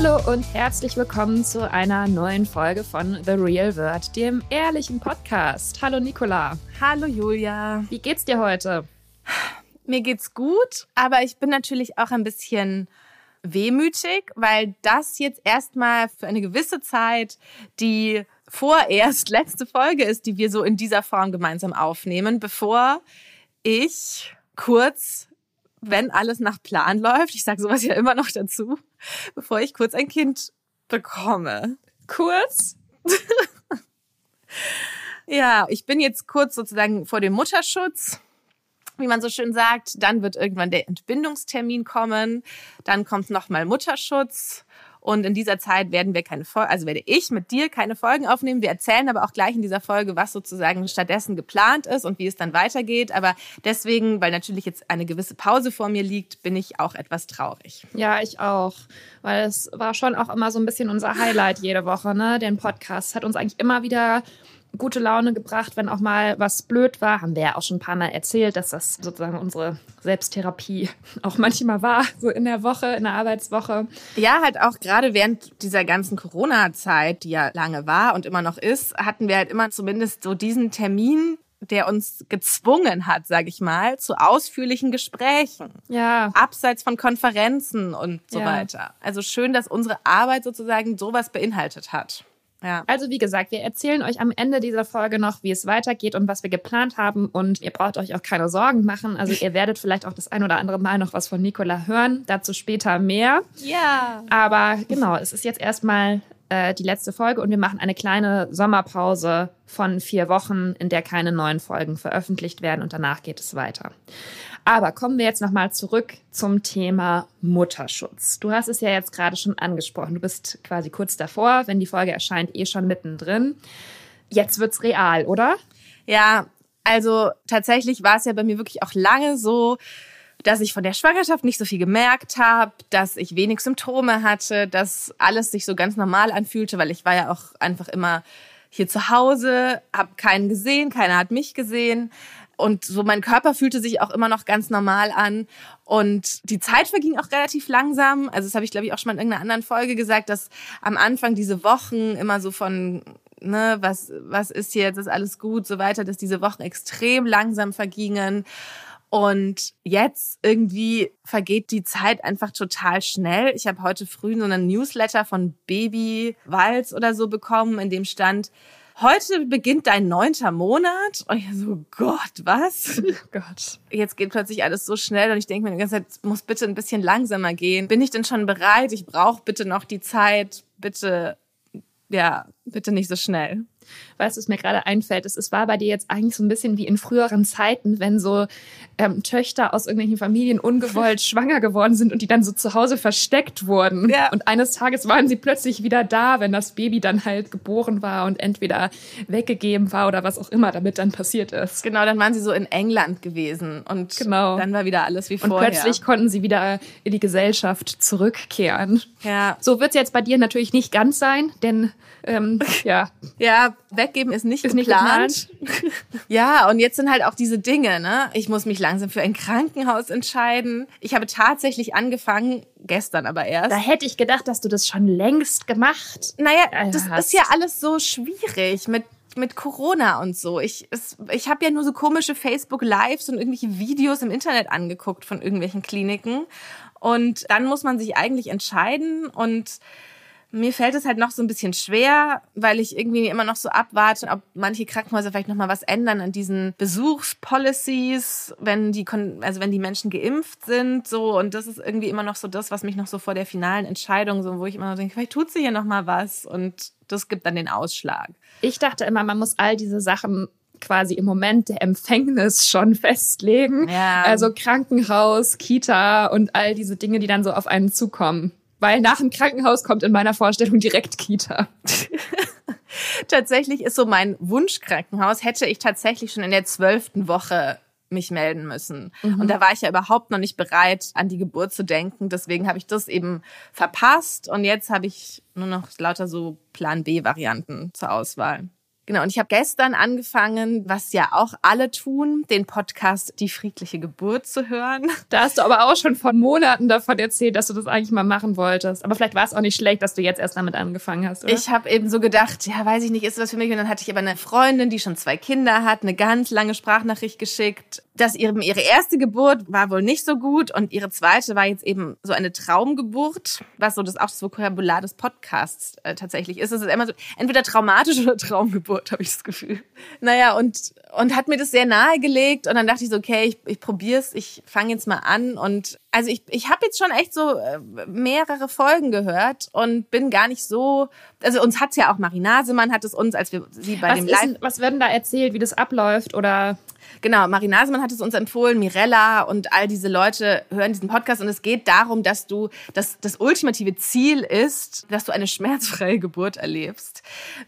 Hallo und herzlich willkommen zu einer neuen Folge von The Real World, dem ehrlichen Podcast. Hallo Nicola, Hallo Julia. wie geht's dir heute? Mir geht's gut, aber ich bin natürlich auch ein bisschen wehmütig, weil das jetzt erstmal für eine gewisse Zeit die vorerst letzte Folge ist, die wir so in dieser Form gemeinsam aufnehmen, bevor ich kurz, wenn alles nach Plan läuft, ich sage sowas ja immer noch dazu, bevor ich kurz ein Kind bekomme. Kurz? Ja, ich bin jetzt kurz sozusagen vor dem Mutterschutz, wie man so schön sagt. Dann wird irgendwann der Entbindungstermin kommen. Dann kommt nochmal Mutterschutz. Und in dieser Zeit werden wir keine Folgen, also werde ich mit dir keine Folgen aufnehmen. Wir erzählen aber auch gleich in dieser Folge, was sozusagen stattdessen geplant ist und wie es dann weitergeht. Aber deswegen, weil natürlich jetzt eine gewisse Pause vor mir liegt, bin ich auch etwas traurig. Ja, ich auch, weil es war schon auch immer so ein bisschen unser Highlight jede Woche, ne? Den Podcast hat uns eigentlich immer wieder gute Laune gebracht, wenn auch mal was blöd war. Haben wir ja auch schon ein paar Mal erzählt, dass das sozusagen unsere Selbsttherapie auch manchmal war, so in der Woche, in der Arbeitswoche. Ja, halt auch gerade während dieser ganzen Corona-Zeit, die ja lange war und immer noch ist, hatten wir halt immer zumindest so diesen Termin, der uns gezwungen hat, sage ich mal, zu ausführlichen Gesprächen. Ja, Abseits von Konferenzen und so Ja. weiter. Also schön, dass unsere Arbeit sozusagen sowas beinhaltet hat. Ja. Also wie gesagt, wir erzählen euch am Ende dieser Folge noch, wie es weitergeht und was wir geplant haben. Und ihr braucht euch auch keine Sorgen machen. Also ihr werdet vielleicht auch das ein oder andere Mal noch was von Nicola hören. Dazu später mehr. Ja. Aber genau, es ist jetzt erstmal äh, die letzte Folge und wir machen eine kleine Sommerpause von vier Wochen, in der keine neuen Folgen veröffentlicht werden und danach geht es weiter. Aber kommen wir jetzt nochmal zurück zum Thema Mutterschutz. Du hast es ja jetzt gerade schon angesprochen. Du bist quasi kurz davor, wenn die Folge erscheint, eh schon mittendrin. Jetzt wird's real, oder? Ja, also tatsächlich war es ja bei mir wirklich auch lange so, dass ich von der Schwangerschaft nicht so viel gemerkt habe, dass ich wenig Symptome hatte, dass alles sich so ganz normal anfühlte, weil ich war ja auch einfach immer hier zu Hause, habe keinen gesehen, keiner hat mich gesehen. Und so mein Körper fühlte sich auch immer noch ganz normal an. Und die Zeit verging auch relativ langsam. Also das habe ich, glaube ich, auch schon mal in irgendeiner anderen Folge gesagt, dass am Anfang diese Wochen immer so von, ne, was, was ist jetzt, ist alles gut, so weiter, dass diese Wochen extrem langsam vergingen. Und jetzt irgendwie vergeht die Zeit einfach total schnell. Ich habe heute früh so einen Newsletter von Baby Walz oder so bekommen, in dem stand, heute beginnt dein neunter Monat. Und ich so, Gott, was? Oh Gott. Jetzt geht plötzlich alles so schnell und ich denke mir die ganze Zeit, muss bitte ein bisschen langsamer gehen. Bin ich denn schon bereit? Ich brauche bitte noch die Zeit. Bitte, ja, bitte nicht so schnell. Weißt du, was mir gerade einfällt, ist, es war bei dir jetzt eigentlich so ein bisschen wie in früheren Zeiten, wenn so ähm, Töchter aus irgendwelchen Familien ungewollt schwanger geworden sind und die dann so zu Hause versteckt wurden. Ja. Und eines Tages waren sie plötzlich wieder da, wenn das Baby dann halt geboren war und entweder weggegeben war oder was auch immer damit dann passiert ist. Genau, dann waren sie so in England gewesen und Genau. dann war wieder alles wie Und vorher. plötzlich konnten sie wieder in die Gesellschaft zurückkehren. ja, So wird es jetzt bei dir natürlich nicht ganz sein, denn ähm, ja, ja, weggeben ist nicht Ist nicht geplant. ja, und jetzt sind halt auch diese Dinge, ne? Ich muss mich langsam für ein Krankenhaus entscheiden. Ich habe tatsächlich angefangen, gestern aber erst. da hätte ich gedacht, dass du das schon längst gemacht Naja, Äh, das hast. ist ja alles so schwierig mit mit Corona und so. Ich es, ich habe ja nur so komische Facebook Lives und irgendwelche Videos im Internet angeguckt von irgendwelchen Kliniken und dann muss man sich eigentlich entscheiden und mir fällt es halt noch so ein bisschen schwer, weil ich irgendwie immer noch so abwarte, ob manche Krankenhäuser vielleicht noch mal was ändern an diesen Besuchspolicies, wenn die also wenn die Menschen geimpft sind, so und das ist irgendwie immer noch so das, was mich noch so vor der finalen Entscheidung so, wo ich immer noch denke, vielleicht tut sie hier noch mal was und das gibt dann den Ausschlag. Ich dachte immer, man muss all diese Sachen quasi im Moment der Empfängnis schon festlegen. Ja. Also Krankenhaus, Kita und all diese Dinge, die dann so auf einen zukommen. Weil nach dem Krankenhaus kommt in meiner Vorstellung direkt Kita. tatsächlich ist so mein Wunschkrankenhaus, hätte ich tatsächlich schon in der zwölften Woche mich melden müssen. Mhm. Und da war ich ja überhaupt noch nicht bereit, an die Geburt zu denken. Deswegen habe ich das eben verpasst. Und jetzt habe ich nur noch lauter so Plan B-Varianten zur Auswahl. Genau, und ich habe gestern angefangen, was ja auch alle tun, den Podcast Die friedliche Geburt zu hören. Da hast du aber auch schon vor Monaten davon erzählt, dass du das eigentlich mal machen wolltest. Aber vielleicht war es auch nicht schlecht, dass du jetzt erst damit angefangen hast, oder? Ich habe eben so gedacht, ja, weiß ich nicht, ist das für mich? Und dann hatte ich aber eine Freundin, die schon zwei Kinder hat, eine ganz lange Sprachnachricht geschickt, dass ihre, ihre erste Geburt war wohl nicht so gut und ihre zweite war jetzt eben so eine Traumgeburt, was so das auch das Vokabular des Podcasts äh, tatsächlich ist. Es ist immer so entweder traumatisch oder Traumgeburt. Geburt, habe ich das Gefühl. Naja, und, und hat mir das sehr nahegelegt. Und dann dachte ich so, okay, ich, ich probiere es, ich fange jetzt mal an. Und also ich, ich habe jetzt schon echt so äh, mehrere Folgen gehört und bin gar nicht so. Also uns hat's ja auch Marinasemann hat es uns, als wir sie bei was dem Live. Ist, was werden da erzählt, wie das abläuft oder? Genau, Marinasemann hat es uns empfohlen, Mirella und all diese Leute hören diesen Podcast und es geht darum, dass du, dass das ultimative Ziel ist, dass du eine schmerzfreie Geburt erlebst.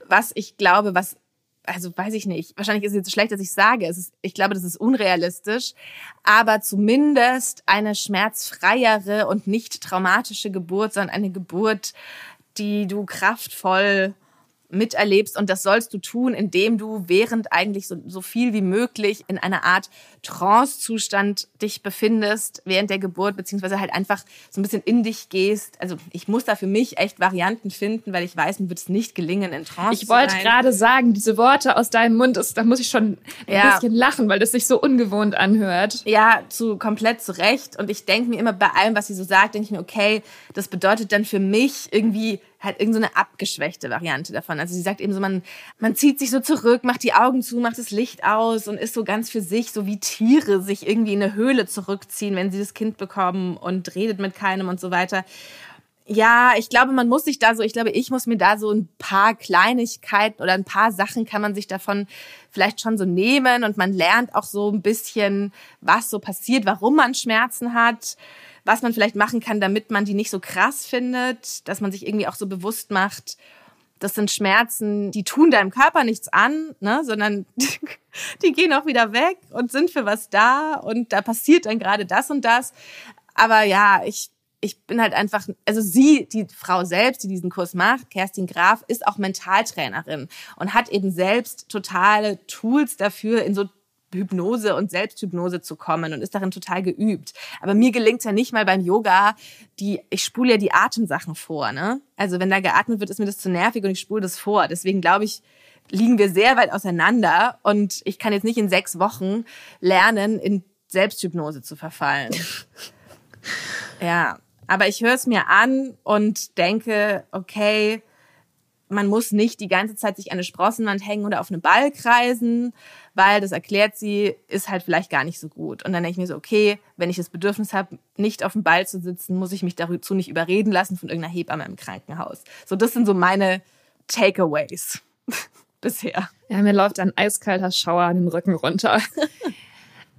Was ich glaube, was also weiß ich nicht, wahrscheinlich ist es jetzt schlecht, dass ich sage, es ist, ich glaube, das ist unrealistisch, aber zumindest eine schmerzfreiere und nicht traumatische Geburt, sondern eine Geburt, die du kraftvoll miterlebst. Und das sollst du tun, indem du während eigentlich so, so viel wie möglich in einer Art Trance-Zustand dich befindest während der Geburt, beziehungsweise halt einfach so ein bisschen in dich gehst. Also ich muss da für mich echt Varianten finden, weil ich weiß, mir wird es nicht gelingen, in Trance Ich wollte gerade sagen, diese Worte aus deinem Mund, ist, da muss ich schon ein ja. bisschen lachen, weil das sich so ungewohnt anhört. Ja, zu komplett zu Recht. Und ich denke mir immer bei allem, was sie so sagt, denke ich mir, okay, das bedeutet dann für mich irgendwie halt irgendeine so abgeschwächte Variante davon. Also sie sagt eben so, man, man zieht sich so zurück, macht die Augen zu, macht das Licht aus und ist so ganz für sich, so wie Tiere sich irgendwie in eine Höhle zurückziehen, wenn sie das Kind bekommen und redet mit keinem und so weiter. Ja, ich glaube, man muss sich da so, ich glaube, ich muss mir da so ein paar Kleinigkeiten oder ein paar Sachen kann man sich davon vielleicht schon so nehmen und man lernt auch so ein bisschen, was so passiert, warum man Schmerzen hat was man vielleicht machen kann, damit man die nicht so krass findet, dass man sich irgendwie auch so bewusst macht, das sind Schmerzen, die tun deinem Körper nichts an, ne, sondern die gehen auch wieder weg und sind für was da und da passiert dann gerade das und das. Aber ja, ich, ich bin halt einfach, also sie, die Frau selbst, die diesen Kurs macht, Kerstin Graf, ist auch Mentaltrainerin und hat eben selbst totale Tools dafür, in so Hypnose und Selbsthypnose zu kommen und ist darin total geübt. Aber mir gelingt es ja nicht mal beim Yoga, die, ich spule ja die Atemsachen vor, ne? Also wenn da geatmet wird, ist mir das zu nervig und ich spule das vor. Deswegen glaube ich, liegen wir sehr weit auseinander und ich kann jetzt nicht in sechs Wochen lernen, in Selbsthypnose zu verfallen. ja, aber ich höre es mir an und denke, okay, man muss nicht die ganze Zeit sich an eine Sprossenwand hängen oder auf eine Ball kreisen, weil das erklärt sie, ist halt vielleicht gar nicht so gut. Und dann denke ich mir so, okay, wenn ich das Bedürfnis habe, nicht auf dem Ball zu sitzen, muss ich mich dazu nicht überreden lassen von irgendeiner Hebamme im Krankenhaus. So, das sind so meine Takeaways bisher. Ja, mir läuft ein eiskalter Schauer an den Rücken runter.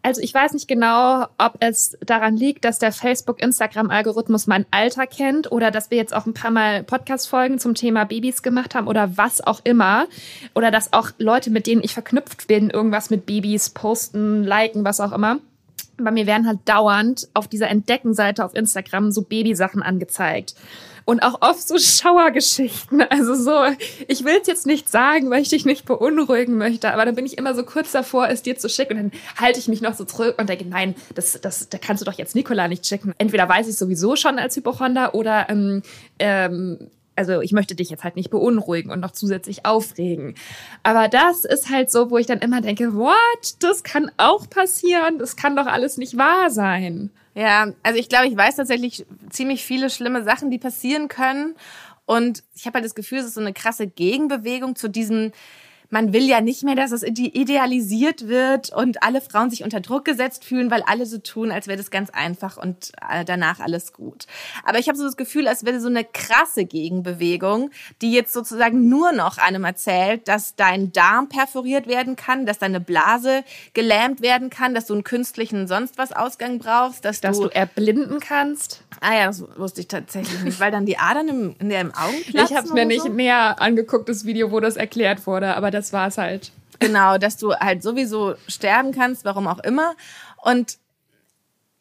Also ich weiß nicht genau, ob es daran liegt, dass der Facebook-Instagram-Algorithmus mein Alter kennt oder dass wir jetzt auch ein paar Mal Podcast-Folgen zum Thema Babys gemacht haben oder was auch immer. Oder dass auch Leute, mit denen ich verknüpft bin, irgendwas mit Babys posten, liken, was auch immer. Bei mir werden halt dauernd auf dieser Entdeckenseite auf Instagram so Babysachen angezeigt und auch oft so Schauergeschichten. Also so, ich will es jetzt nicht sagen, weil ich dich nicht beunruhigen möchte, aber dann bin ich immer so kurz davor, es dir zu schicken und dann halte ich mich noch so zurück und denke, nein, das, das, da kannst du doch jetzt Nikola nicht schicken. Entweder weiß ich sowieso schon als Hypochonder oder ähm, ähm, also ich möchte dich jetzt halt nicht beunruhigen und noch zusätzlich aufregen. Aber das ist halt so, wo ich dann immer denke, what? Das kann auch passieren. Das kann doch alles nicht wahr sein. Ja, also ich glaube, ich weiß tatsächlich ziemlich viele schlimme Sachen, die passieren können. Und ich habe halt das Gefühl, es ist so eine krasse Gegenbewegung zu diesem man will ja nicht mehr, dass es idealisiert wird und alle Frauen sich unter Druck gesetzt fühlen, weil alle so tun, als wäre das ganz einfach und äh, danach alles gut. Aber ich habe so das Gefühl, als wäre so eine krasse Gegenbewegung, die jetzt sozusagen nur noch einem erzählt, dass dein Darm perforiert werden kann, dass deine Blase gelähmt werden kann, dass du einen künstlichen sonst was Ausgang brauchst, dass, dass du, du erblinden kannst. Ah ja, das wusste ich tatsächlich nicht, weil dann die Adern im, in der im Augen platzen Ich habe mir nicht so. näher angeguckt, das Video, wo das erklärt wurde, aber das war es halt. Genau, dass du halt sowieso sterben kannst, warum auch immer. Und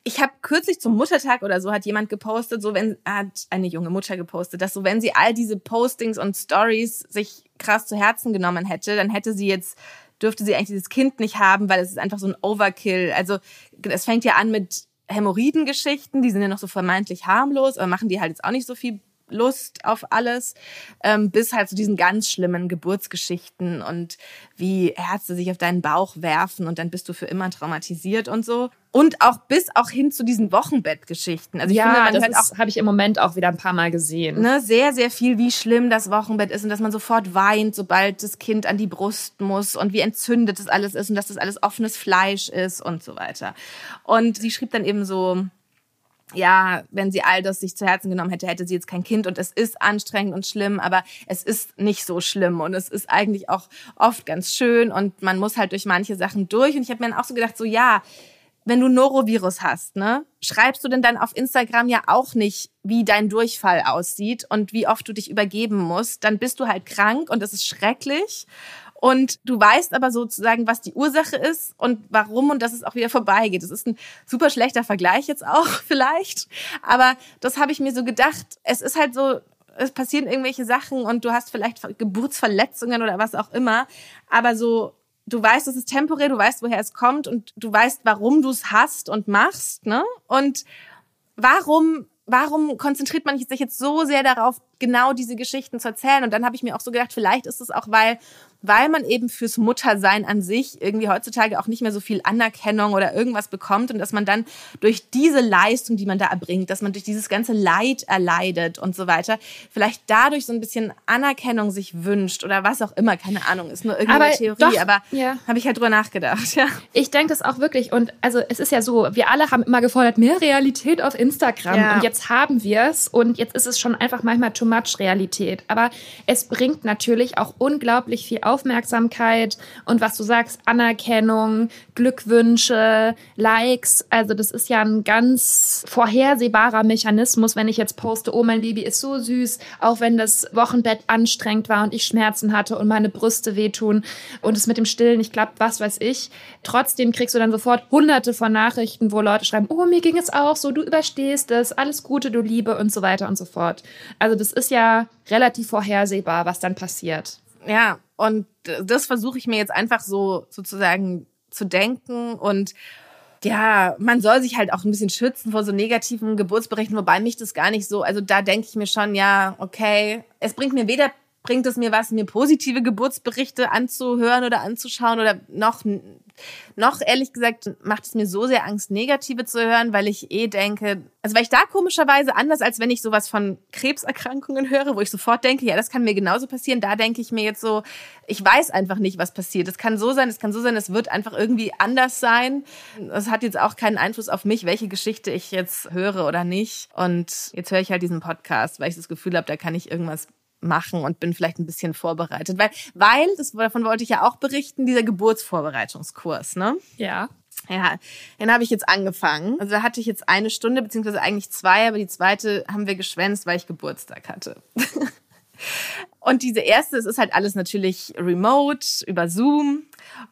ich habe kürzlich zum Muttertag oder so hat jemand gepostet, so wenn hat eine junge Mutter gepostet, dass so wenn sie all diese Postings und Stories sich krass zu Herzen genommen hätte, dann hätte sie jetzt dürfte sie eigentlich dieses Kind nicht haben, weil es ist einfach so ein Overkill. Also es fängt ja an mit Hämorrhoidengeschichten, die sind ja noch so vermeintlich harmlos, aber machen die halt jetzt auch nicht so viel Lust auf alles, ähm, bis halt zu diesen ganz schlimmen Geburtsgeschichten und wie Ärzte sich auf deinen Bauch werfen und dann bist du für immer traumatisiert und so. Und auch bis auch hin zu diesen Wochenbettgeschichten. Also ich finde, man das habe ich im Moment auch wieder ein paar Mal gesehen. ne, sehr, sehr viel, wie schlimm das Wochenbett ist und dass man sofort weint, sobald das Kind an die Brust muss und wie entzündet das alles ist und dass das alles offenes Fleisch ist und so weiter. Und sie schrieb dann eben so, ja, wenn sie all das sich zu Herzen genommen hätte, hätte sie jetzt kein Kind. Und es ist anstrengend und schlimm, aber es ist nicht so schlimm. Und es ist eigentlich auch oft ganz schön. Und man muss halt durch manche Sachen durch. Und ich habe mir dann auch so gedacht, so ja, wenn du Norovirus hast, ne, schreibst du denn dann auf Instagram ja auch nicht, wie dein Durchfall aussieht und wie oft du dich übergeben musst, dann bist du halt krank und das ist schrecklich und du weißt aber sozusagen, was die Ursache ist und warum und dass es auch wieder vorbeigeht. Das ist ein super schlechter Vergleich jetzt auch vielleicht. Aber das habe ich mir so gedacht. Es ist halt so, es passieren irgendwelche Sachen und du hast vielleicht Geburtsverletzungen oder was auch immer. Aber so, du weißt, es ist temporär, du weißt, woher es kommt und du weißt, warum du es hast und machst, ne? Und warum warum konzentriert man sich jetzt so sehr darauf, genau diese Geschichten zu erzählen? Und dann habe ich mir auch so gedacht, vielleicht ist es auch, weil weil man eben fürs Muttersein an sich irgendwie heutzutage auch nicht mehr so viel Anerkennung oder irgendwas bekommt und dass man dann durch diese Leistung, die man da erbringt, dass man durch dieses ganze Leid erleidet und so weiter, vielleicht dadurch so ein bisschen Anerkennung sich wünscht oder was auch immer, keine Ahnung, ist nur irgendeine Aber Theorie, doch, aber ja. habe ich halt drüber nachgedacht, ja. Ich denke das auch wirklich. Und also es ist ja so, wir alle haben immer gefordert, mehr Realität auf Instagram. Ja. Und jetzt haben wir es. Und jetzt ist es schon einfach manchmal too much Realität. Aber es bringt natürlich auch unglaublich viel Aufmerksamkeit und was du sagst, Anerkennung, Glückwünsche, Likes. Also das ist ja ein ganz vorhersehbarer Mechanismus, wenn ich jetzt poste, oh, mein Baby ist so süß, auch wenn das Wochenbett anstrengend war und ich Schmerzen hatte und meine Brüste wehtun und es mit dem Stillen nicht klappt, was weiß ich. Trotzdem kriegst du dann sofort hunderte von Nachrichten, wo Leute schreiben, oh, mir ging es auch so, du überstehst es, alles Gute, du Liebe und so weiter und so fort. Also das ist ja relativ vorhersehbar, was dann passiert. Ja, und das versuche ich mir jetzt einfach so sozusagen zu denken und ja, man soll sich halt auch ein bisschen schützen vor so negativen Geburtsberichten, wobei mich das gar nicht so, also da denke ich mir schon, ja, okay, es bringt mir weder bringt es mir was, mir positive Geburtsberichte anzuhören oder anzuschauen oder noch, noch ehrlich gesagt macht es mir so sehr Angst, negative zu hören, weil ich eh denke, also weil ich da komischerweise anders, als wenn ich sowas von Krebserkrankungen höre, wo ich sofort denke, ja, das kann mir genauso passieren, da denke ich mir jetzt so, ich weiß einfach nicht, was passiert. Es kann so sein, es kann so sein, es wird einfach irgendwie anders sein. Es hat jetzt auch keinen Einfluss auf mich, welche Geschichte ich jetzt höre oder nicht. Und jetzt höre ich halt diesen Podcast, weil ich das Gefühl habe, da kann ich irgendwas machen und bin vielleicht ein bisschen vorbereitet. Weil, weil, das, davon wollte ich ja auch berichten, dieser Geburtsvorbereitungskurs, ne? Ja. Ja, den habe ich jetzt angefangen. Also da hatte ich jetzt eine Stunde, beziehungsweise eigentlich zwei, aber die zweite haben wir geschwänzt, weil ich Geburtstag hatte. Und diese erste, es ist halt alles natürlich remote, über Zoom.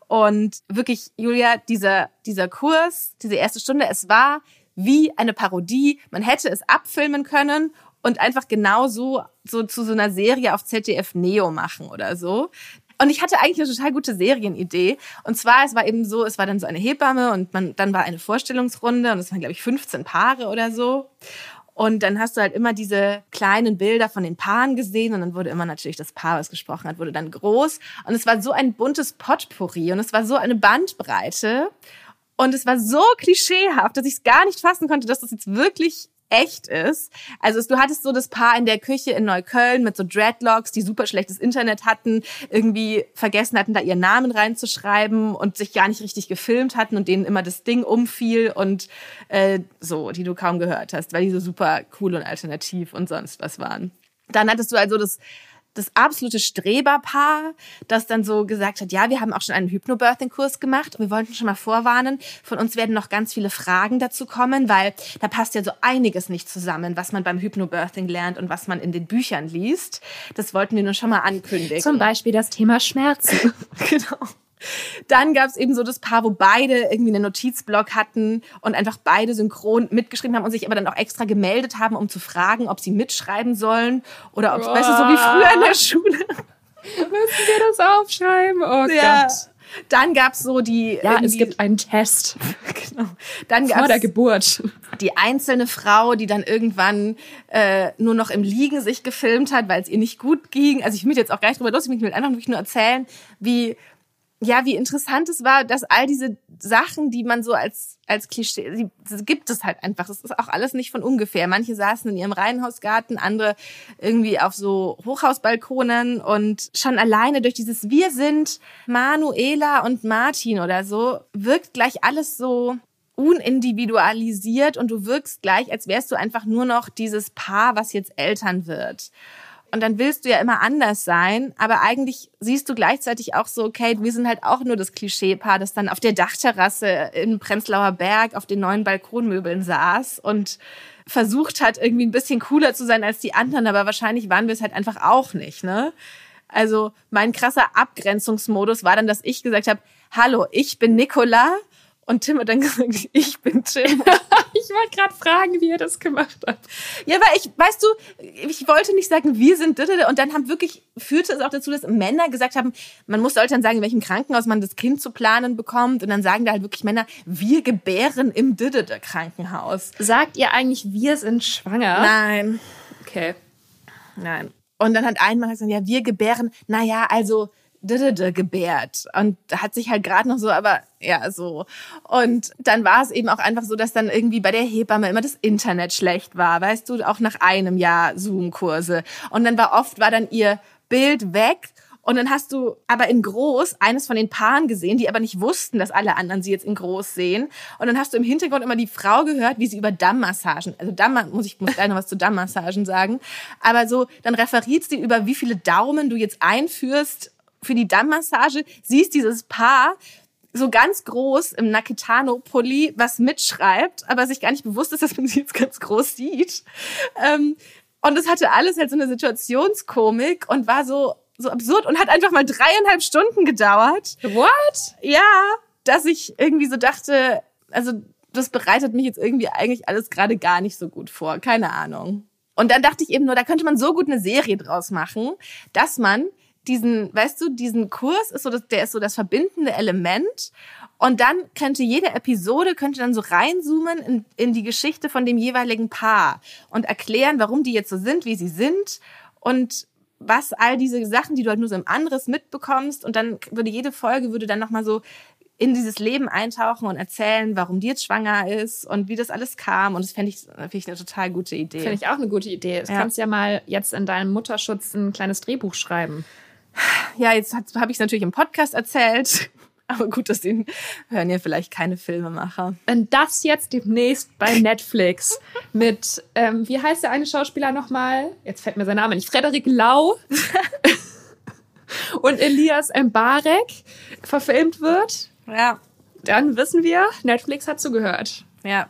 Und wirklich, Julia, dieser, dieser Kurs, diese erste Stunde, es war wie eine Parodie. Man hätte es abfilmen können und einfach genau so, so zu so einer Serie auf ZDF Neo machen oder so. Und ich hatte eigentlich eine total gute Serienidee. Und zwar, es war eben so, es war dann so eine Hebamme und man, dann war eine Vorstellungsrunde und es waren, glaube ich, 15 Paare oder so. Und dann hast du halt immer diese kleinen Bilder von den Paaren gesehen und dann wurde immer natürlich das Paar, was gesprochen hat, wurde dann groß. Und es war so ein buntes Potpourri und es war so eine Bandbreite. Und es war so klischeehaft, dass ich es gar nicht fassen konnte, dass das jetzt wirklich echt ist. Also du hattest so das Paar in der Küche in Neukölln mit so Dreadlocks, die super schlechtes Internet hatten, irgendwie vergessen hatten, da ihren Namen reinzuschreiben und sich gar nicht richtig gefilmt hatten und denen immer das Ding umfiel und äh, so, die du kaum gehört hast, weil die so super cool und alternativ und sonst was waren. Dann hattest du also das das absolute Streberpaar, das dann so gesagt hat, ja, wir haben auch schon einen Hypnobirthing-Kurs gemacht. Wir wollten schon mal vorwarnen, von uns werden noch ganz viele Fragen dazu kommen, weil da passt ja so einiges nicht zusammen, was man beim Hypnobirthing lernt und was man in den Büchern liest. Das wollten wir nur schon mal ankündigen. Zum Beispiel das Thema Schmerzen. genau. Dann gab es eben so das Paar, wo beide irgendwie einen Notizblock hatten und einfach beide synchron mitgeschrieben haben und sich aber dann auch extra gemeldet haben, um zu fragen, ob sie mitschreiben sollen oder ob es besser so wie früher in der Schule. Müssen wir das aufschreiben? Oh Ja. Gott. Dann gab's so die Ja, es gibt einen Test genau. Dann vor der gab's Geburt. die einzelne Frau, die dann irgendwann äh, nur noch im Liegen sich gefilmt hat, weil es ihr nicht gut ging. Also ich will jetzt auch gar nicht drüber lustig, ich will einfach wirklich nur erzählen, wie ja, wie interessant es war, dass all diese Sachen, die man so als als Klischee, die, das gibt es halt einfach. Das ist auch alles nicht von ungefähr. Manche saßen in ihrem Reihenhausgarten, andere irgendwie auf so Hochhausbalkonen und schon alleine durch dieses Wir sind Manuela und Martin oder so wirkt gleich alles so unindividualisiert und du wirkst gleich, als wärst du einfach nur noch dieses Paar, was jetzt Eltern wird. Und dann willst du ja immer anders sein, aber eigentlich siehst du gleichzeitig auch so, Kate, wir sind halt auch nur das Klischeepaar, das dann auf der Dachterrasse im Prenzlauer Berg auf den neuen Balkonmöbeln saß und versucht hat, irgendwie ein bisschen cooler zu sein als die anderen, aber wahrscheinlich waren wir es halt einfach auch nicht, ne? Also mein krasser Abgrenzungsmodus war dann, dass ich gesagt habe, hallo, ich bin Nicola und Tim hat dann gesagt, ich bin Tim. Ich wollte gerade fragen, wie er das gemacht hat. Ja, aber ich, weißt du, ich wollte nicht sagen, wir sind und dann haben wirklich, führte es auch dazu, dass Männer gesagt haben, man muss dann sagen, in welchem Krankenhaus man das Kind zu planen bekommt und dann sagen da halt wirklich Männer, wir gebären im Krankenhaus. Sagt ihr eigentlich, wir sind schwanger? Nein, Okay. nein. Und dann hat ein Mann gesagt, ja, wir gebären, naja, also gebärt. Und hat sich halt gerade noch so, aber ja, so. Und dann war es eben auch einfach so, dass dann irgendwie bei der Hebamme immer das Internet schlecht war, weißt du, auch nach einem Jahr Zoom-Kurse. Und dann war oft, war dann ihr Bild weg und dann hast du aber in groß eines von den Paaren gesehen, die aber nicht wussten, dass alle anderen sie jetzt in groß sehen. Und dann hast du im Hintergrund immer die Frau gehört, wie sie über Dammmassagen, also Damm, muss ich muss gleich noch was zu Dammmassagen sagen, aber so, dann referiert sie über, wie viele Daumen du jetzt einführst für die Dammmassage, siehst dieses Paar so ganz groß im Nakitano-Pulli was mitschreibt, aber sich gar nicht bewusst ist, dass man sie jetzt ganz groß sieht. Ähm, und es hatte alles halt so eine Situationskomik und war so, so absurd und hat einfach mal dreieinhalb Stunden gedauert. What? Ja, dass ich irgendwie so dachte, also das bereitet mich jetzt irgendwie eigentlich alles gerade gar nicht so gut vor. Keine Ahnung. Und dann dachte ich eben nur, da könnte man so gut eine Serie draus machen, dass man diesen, weißt du, diesen Kurs ist so das, der ist so das verbindende Element. Und dann könnte jede Episode könnte dann so reinzoomen in, in die Geschichte von dem jeweiligen Paar und erklären, warum die jetzt so sind, wie sie sind und was all diese Sachen, die du halt nur so im Anderes mitbekommst. Und dann würde jede Folge würde dann nochmal so in dieses Leben eintauchen und erzählen, warum die jetzt schwanger ist und wie das alles kam. Und das fände ich, finde ich eine total gute Idee. Finde ich auch eine gute Idee. Du Ja. kannst ja mal jetzt in deinem Mutterschutz ein kleines Drehbuch schreiben. Ja, jetzt habe ich es natürlich im Podcast erzählt. Aber gut, das den hören ja vielleicht keine Filmemacher. Wenn das jetzt demnächst bei Netflix mit, ähm, wie heißt der eine Schauspieler nochmal? Jetzt fällt mir sein Name nicht. Frederik Lau und Elias Mbarek verfilmt wird, Ja, dann wissen wir, Netflix hat zugehört. ja.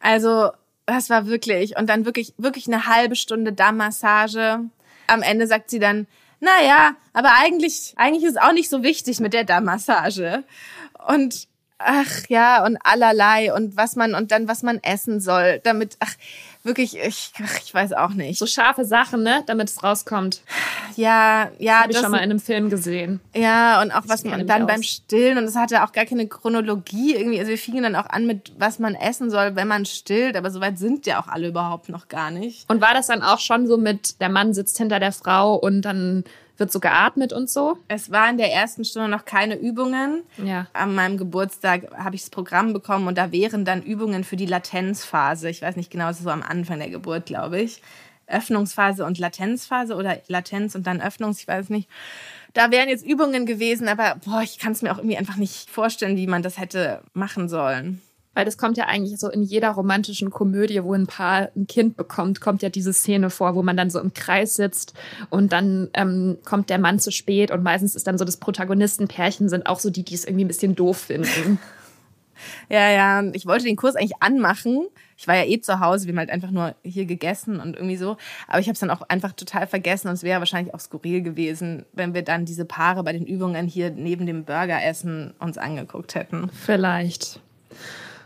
Also, das war wirklich, und dann wirklich, wirklich eine halbe Stunde Dammmassage. Am Ende sagt sie dann, na ja, aber eigentlich, eigentlich ist auch nicht so wichtig mit der Dammmassage. Und, ach ja, und allerlei und was man, und dann was man essen soll, damit, ach, wirklich, ich, ich weiß auch nicht. So scharfe Sachen, ne? Damit es rauskommt. Ja, ja, Habe ich schon mal in einem Film gesehen. Ja, und auch was kenn man dann aus. beim Stillen und es hatte auch gar keine Chronologie irgendwie. Also wir fingen dann auch an mit, was man essen soll, wenn man stillt, aber soweit sind ja auch alle überhaupt noch gar nicht. Und war das dann auch schon so mit, der Mann sitzt hinter der Frau und dann Wird so geatmet und so? Es war in der ersten Stunde noch keine Übungen. Ja. An meinem Geburtstag habe ich das Programm bekommen und da wären dann Übungen für die Latenzphase. Ich weiß nicht genau, es ist so am Anfang der Geburt, glaube ich. Öffnungsphase und Latenzphase oder Latenz und dann Öffnungs, ich weiß nicht. Da wären jetzt Übungen gewesen, aber boah, ich kann es mir auch irgendwie einfach nicht vorstellen, wie man das hätte machen sollen. Weil das kommt ja eigentlich so in jeder romantischen Komödie, wo ein Paar ein Kind bekommt, kommt ja diese Szene vor, wo man dann so im Kreis sitzt und dann ähm, kommt der Mann zu spät und meistens ist dann so das Protagonistenpärchen sind auch so die, die es irgendwie ein bisschen doof finden. Ja, ja, ich wollte den Kurs eigentlich anmachen. Ich war ja eh zu Hause, wir haben halt einfach nur hier gegessen und irgendwie so. Aber ich habe es dann auch einfach total vergessen und es wäre wahrscheinlich auch skurril gewesen, wenn wir dann diese Paare bei den Übungen hier neben dem Burgeressen uns angeguckt hätten. Vielleicht.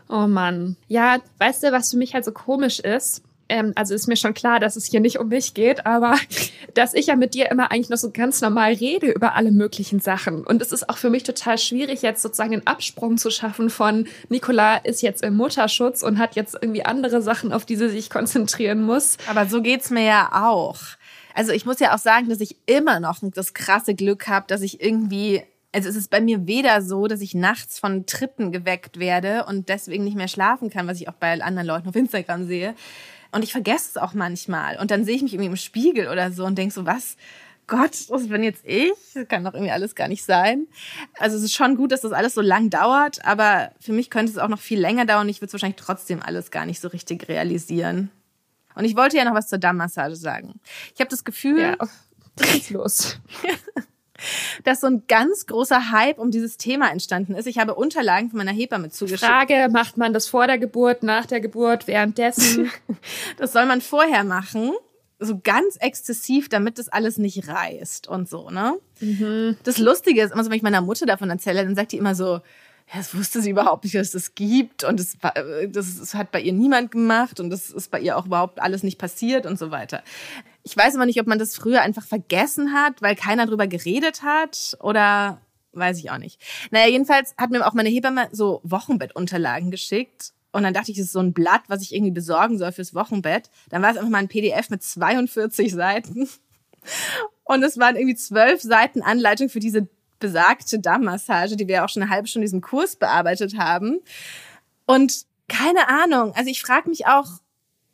Oh Mann. Ja, weißt du, was für mich halt so komisch ist? Ähm, also ist mir schon klar, dass es hier nicht um mich geht, aber dass ich ja mit dir immer eigentlich noch so ganz normal rede über alle möglichen Sachen. Und es ist auch für mich total schwierig, jetzt sozusagen den Absprung zu schaffen von Nicola ist jetzt im Mutterschutz und hat jetzt irgendwie andere Sachen, auf die sie sich konzentrieren muss. Aber so geht's mir ja auch. Also ich muss ja auch sagen, dass ich immer noch das krasse Glück habe, dass ich irgendwie also es ist bei mir weder so, dass ich nachts von Tritten geweckt werde und deswegen nicht mehr schlafen kann, was ich auch bei anderen Leuten auf Instagram sehe. Und ich vergesse es auch manchmal. Und dann sehe ich mich irgendwie im Spiegel oder so und denke so, was? Gott, was bin jetzt ich? Das kann doch irgendwie alles gar nicht sein. Also es ist schon gut, dass das alles so lang dauert, aber für mich könnte es auch noch viel länger dauern. Ich würde es wahrscheinlich trotzdem alles gar nicht so richtig realisieren. Und ich wollte ja noch was zur Dammmassage sagen. Ich habe das Gefühl, Ja, geht's los. dass so ein ganz großer Hype um dieses Thema entstanden ist. Ich habe Unterlagen von meiner Hebamme zugeschickt. Frage, macht man das vor der Geburt, nach der Geburt, währenddessen? Das soll man vorher machen, so ganz exzessiv, damit das alles nicht reißt und so, ne? Das Lustige ist immer so, wenn ich meiner Mutter davon erzähle, dann sagt die immer so, das wusste sie überhaupt nicht, dass es das gibt und das, war- das, das hat bei ihr niemand gemacht und das ist bei ihr auch überhaupt alles nicht passiert und so weiter. Ich weiß aber nicht, ob man das früher einfach vergessen hat, weil keiner drüber geredet hat oder weiß ich auch nicht. Naja, jedenfalls hat mir auch meine Hebamme so Wochenbettunterlagen geschickt und dann dachte ich, das ist so ein Blatt, was ich irgendwie besorgen soll fürs Wochenbett. Dann war es einfach mal ein PDF mit 42 Seiten. Und es waren irgendwie zwölf Seiten Anleitung für diese besagte Dammmassage, die wir auch schon eine halbe Stunde in diesem Kurs bearbeitet haben. Und keine Ahnung, also ich frage mich auch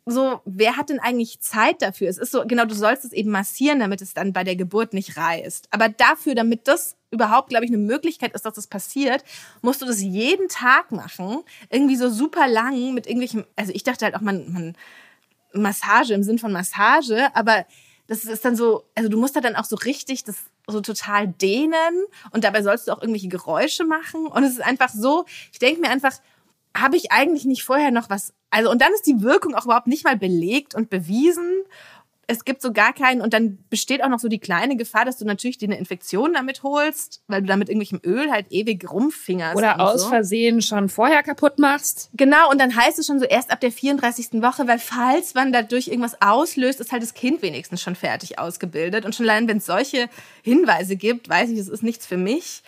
so, wer hat denn eigentlich Zeit dafür? Es ist so, genau, du sollst es eben massieren, damit es dann bei der Geburt nicht reißt. Aber dafür, damit das überhaupt, glaube ich, eine Möglichkeit ist, dass das passiert, musst du das jeden Tag machen. Irgendwie so super lang mit irgendwelchen, also ich dachte halt auch, man, man Massage im Sinn von Massage, aber das ist dann so, also du musst da dann auch so richtig das so total dehnen und dabei sollst du auch irgendwelche Geräusche machen und es ist einfach so, ich denke mir einfach, habe ich eigentlich nicht vorher noch was, also und dann ist die Wirkung auch überhaupt nicht mal belegt und bewiesen. Es gibt so gar keinen und dann besteht auch noch so die kleine Gefahr, dass du natürlich dir eine Infektion damit holst, weil du da mit irgendwelchem Öl halt ewig rumfingerst. Oder aus so. Versehen schon vorher kaputt machst? Genau, und dann heißt es schon so erst ab der 34. Woche, weil falls man dadurch irgendwas auslöst, ist halt das Kind wenigstens schon fertig ausgebildet. Und schon allein, wenn es solche Hinweise gibt, weiß ich, das ist nichts für mich.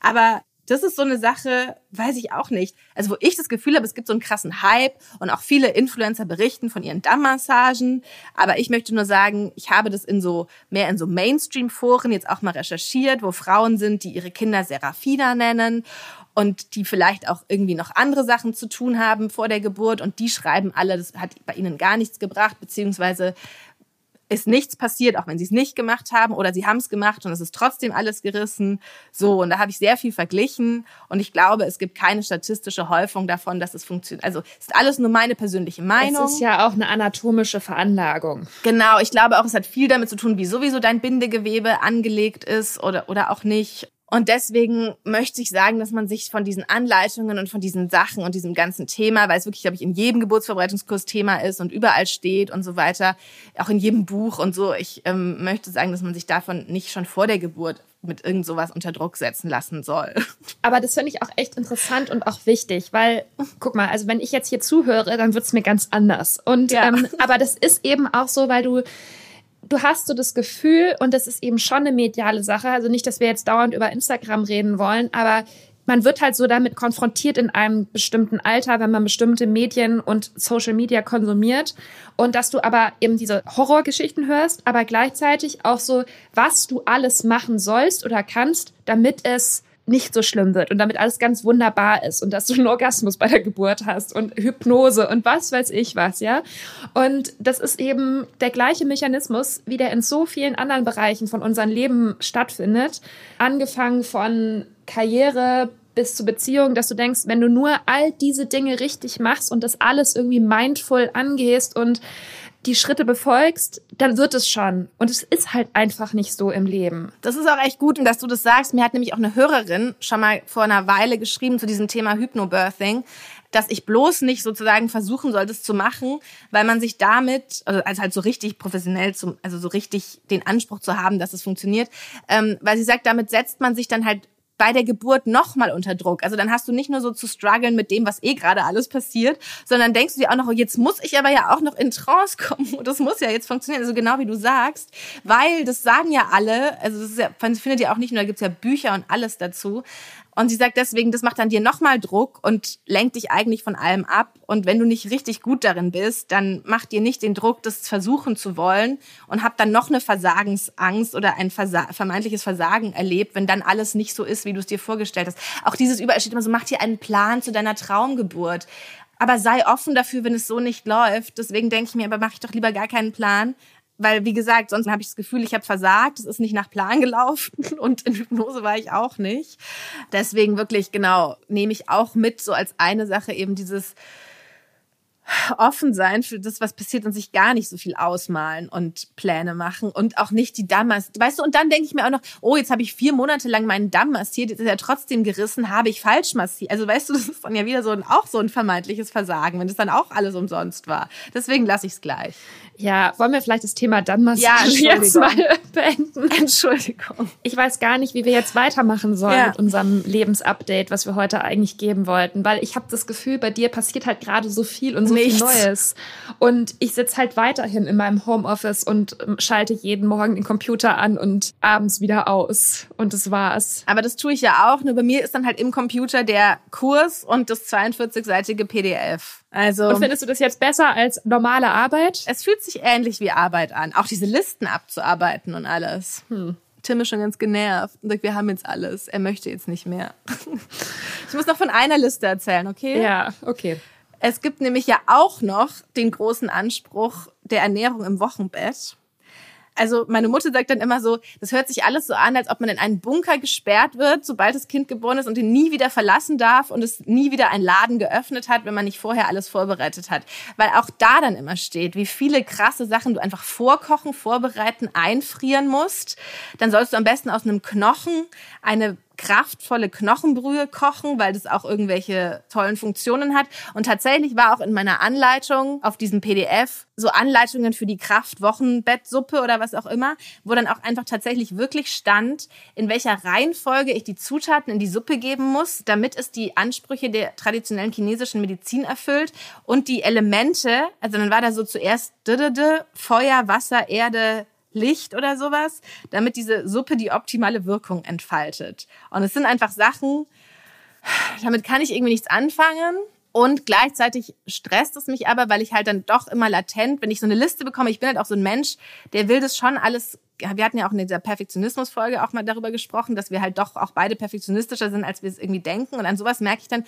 Aber das ist so eine Sache, weiß ich auch nicht. Also wo ich das Gefühl habe, es gibt so einen krassen Hype und auch viele Influencer berichten von ihren Dammmassagen. Aber ich möchte nur sagen, ich habe das in so mehr in so Mainstream-Foren jetzt auch mal recherchiert, wo Frauen sind, die ihre Kinder Serafina nennen und die vielleicht auch irgendwie noch andere Sachen zu tun haben vor der Geburt und die schreiben alle, das hat bei ihnen gar nichts gebracht, beziehungsweise ist nichts passiert, auch wenn sie es nicht gemacht haben oder sie haben es gemacht und es ist trotzdem alles gerissen. So, und da habe ich sehr viel verglichen und ich glaube, es gibt keine statistische Häufung davon, dass es funktioniert. Also es ist alles nur meine persönliche Meinung. Es ist ja auch eine anatomische Veranlagung. Genau, ich glaube auch, es hat viel damit zu tun, wie sowieso dein Bindegewebe angelegt ist oder, oder auch nicht. Und deswegen möchte ich sagen, dass man sich von diesen Anleitungen und von diesen Sachen und diesem ganzen Thema, weil es wirklich, glaube ich, in jedem Geburtsvorbereitungskurs Thema ist und überall steht und so weiter, auch in jedem Buch und so, ich ähm, möchte sagen, dass man sich davon nicht schon vor der Geburt mit irgend sowas unter Druck setzen lassen soll. Aber das finde ich auch echt interessant und auch wichtig, weil, guck mal, also wenn ich jetzt hier zuhöre, dann wird's mir ganz anders. Und Ja. ähm, aber das ist eben auch so, weil du du hast so das Gefühl, und das ist eben schon eine mediale Sache, also nicht, dass wir jetzt dauernd über Instagram reden wollen, aber man wird halt so damit konfrontiert in einem bestimmten Alter, wenn man bestimmte Medien und Social Media konsumiert. Und dass du aber eben diese Horrorgeschichten hörst, aber gleichzeitig auch so, was du alles machen sollst oder kannst, damit es nicht so schlimm wird und damit alles ganz wunderbar ist und dass du einen Orgasmus bei der Geburt hast und Hypnose und was weiß ich was, ja. Und das ist eben der gleiche Mechanismus, wie der in so vielen anderen Bereichen von unserem Leben stattfindet. Angefangen von Karriere bis zur Beziehung, dass du denkst, wenn du nur all diese Dinge richtig machst und das alles irgendwie mindful angehst und die Schritte befolgst, dann wird es schon. Und es ist halt einfach nicht so im Leben. Das ist auch echt gut, dass du das sagst. Mir hat nämlich auch eine Hörerin schon mal vor einer Weile geschrieben zu diesem Thema Hypnobirthing, dass ich bloß nicht sozusagen versuchen soll, das zu machen, weil man sich damit, also als halt so richtig professionell, zum, also so richtig den Anspruch zu haben, dass es funktioniert, ähm, weil sie sagt, damit setzt man sich dann halt bei der Geburt nochmal unter Druck. Also dann hast du nicht nur so zu strugglen mit dem, was eh gerade alles passiert, sondern denkst du dir auch noch, oh, jetzt muss ich aber ja auch noch in Trance kommen das muss ja jetzt funktionieren, also genau wie du sagst, weil das sagen ja alle, also das ja, findet ihr auch nicht nur, da gibt's ja Bücher und alles dazu, und sie sagt deswegen, das macht dann dir nochmal Druck und lenkt dich eigentlich von allem ab. Und wenn du nicht richtig gut darin bist, dann mach dir nicht den Druck, das versuchen zu wollen und hab dann noch eine Versagensangst oder ein Versa vermeintliches Versagen erlebt, wenn dann alles nicht so ist, wie du es dir vorgestellt hast. Auch dieses überall steht immer so, mach dir einen Plan zu deiner Traumgeburt. Aber sei offen dafür, wenn es so nicht läuft. Deswegen denke ich mir, aber mache ich doch lieber gar keinen Plan, weil, wie gesagt, sonst habe ich das Gefühl, ich habe versagt, es ist nicht nach Plan gelaufen und in Hypnose war ich auch nicht. Deswegen wirklich, genau, nehme ich auch mit, so als eine Sache eben dieses offen sein für das, was passiert und sich gar nicht so viel ausmalen und Pläne machen und auch nicht die Damm Weißt du, und dann denke ich mir auch noch, oh, jetzt habe ich vier Monate lang meinen Damm massiert, jetzt ist er trotzdem gerissen, habe ich falsch massiert. Also weißt du, das ist dann ja wieder so ein, auch so ein vermeintliches Versagen, wenn es dann auch alles umsonst war. Deswegen lasse ich es gleich. Ja, wollen wir vielleicht das Thema dann mal ja, jetzt mal beenden? Entschuldigung. Ich weiß gar nicht, wie wir jetzt weitermachen sollen ja. mit unserem Lebensupdate, was wir heute eigentlich geben wollten, weil ich habe das Gefühl, bei dir passiert halt gerade so viel und so Nichts. viel Neues. Und ich sitze halt weiterhin in meinem Homeoffice und ähm, schalte jeden Morgen den Computer an und abends wieder aus. Und das war's. Aber das tue ich ja auch. Nur bei mir ist dann halt im Computer der Kurs und das 42-seitige PDF. Also. Und findest du das jetzt besser als normale Arbeit? Es fühlt sich ähnlich wie Arbeit an. Auch diese Listen abzuarbeiten und alles. Hm. Tim ist schon ganz genervt und sagt, wir haben jetzt alles. Er möchte jetzt nicht mehr. ich muss noch von einer Liste erzählen, okay? Ja, okay. Es gibt nämlich ja auch noch den großen Anspruch der Ernährung im Wochenbett also meine Mutter sagt dann immer so, das hört sich alles so an, als ob man in einen Bunker gesperrt wird, sobald das Kind geboren ist und ihn nie wieder verlassen darf und es nie wieder ein Laden geöffnet hat, wenn man nicht vorher alles vorbereitet hat. Weil auch da dann immer steht, wie viele krasse Sachen du einfach vorkochen, vorbereiten, einfrieren musst. Dann sollst du am besten aus einem Knochen eine kraftvolle Knochenbrühe kochen, weil das auch irgendwelche tollen Funktionen hat. Und tatsächlich war auch in meiner Anleitung auf diesem PDF so Anleitungen für die Kraftwochenbettsuppe oder was auch immer, wo dann auch einfach tatsächlich wirklich stand, in welcher Reihenfolge ich die Zutaten in die Suppe geben muss, damit es die Ansprüche der traditionellen chinesischen Medizin erfüllt und die Elemente, also dann war da so zuerst Feuer, Wasser, Erde, Licht oder sowas, damit diese Suppe die optimale Wirkung entfaltet. Und es sind einfach Sachen, damit kann ich irgendwie nichts anfangen. Und gleichzeitig stresst es mich aber, weil ich halt dann doch immer latent, wenn ich so eine Liste bekomme, ich bin halt auch so ein Mensch, der will das schon alles wir hatten ja auch in dieser Perfektionismus-Folge auch mal darüber gesprochen, dass wir halt doch auch beide perfektionistischer sind, als wir es irgendwie denken. Und an sowas merke ich dann,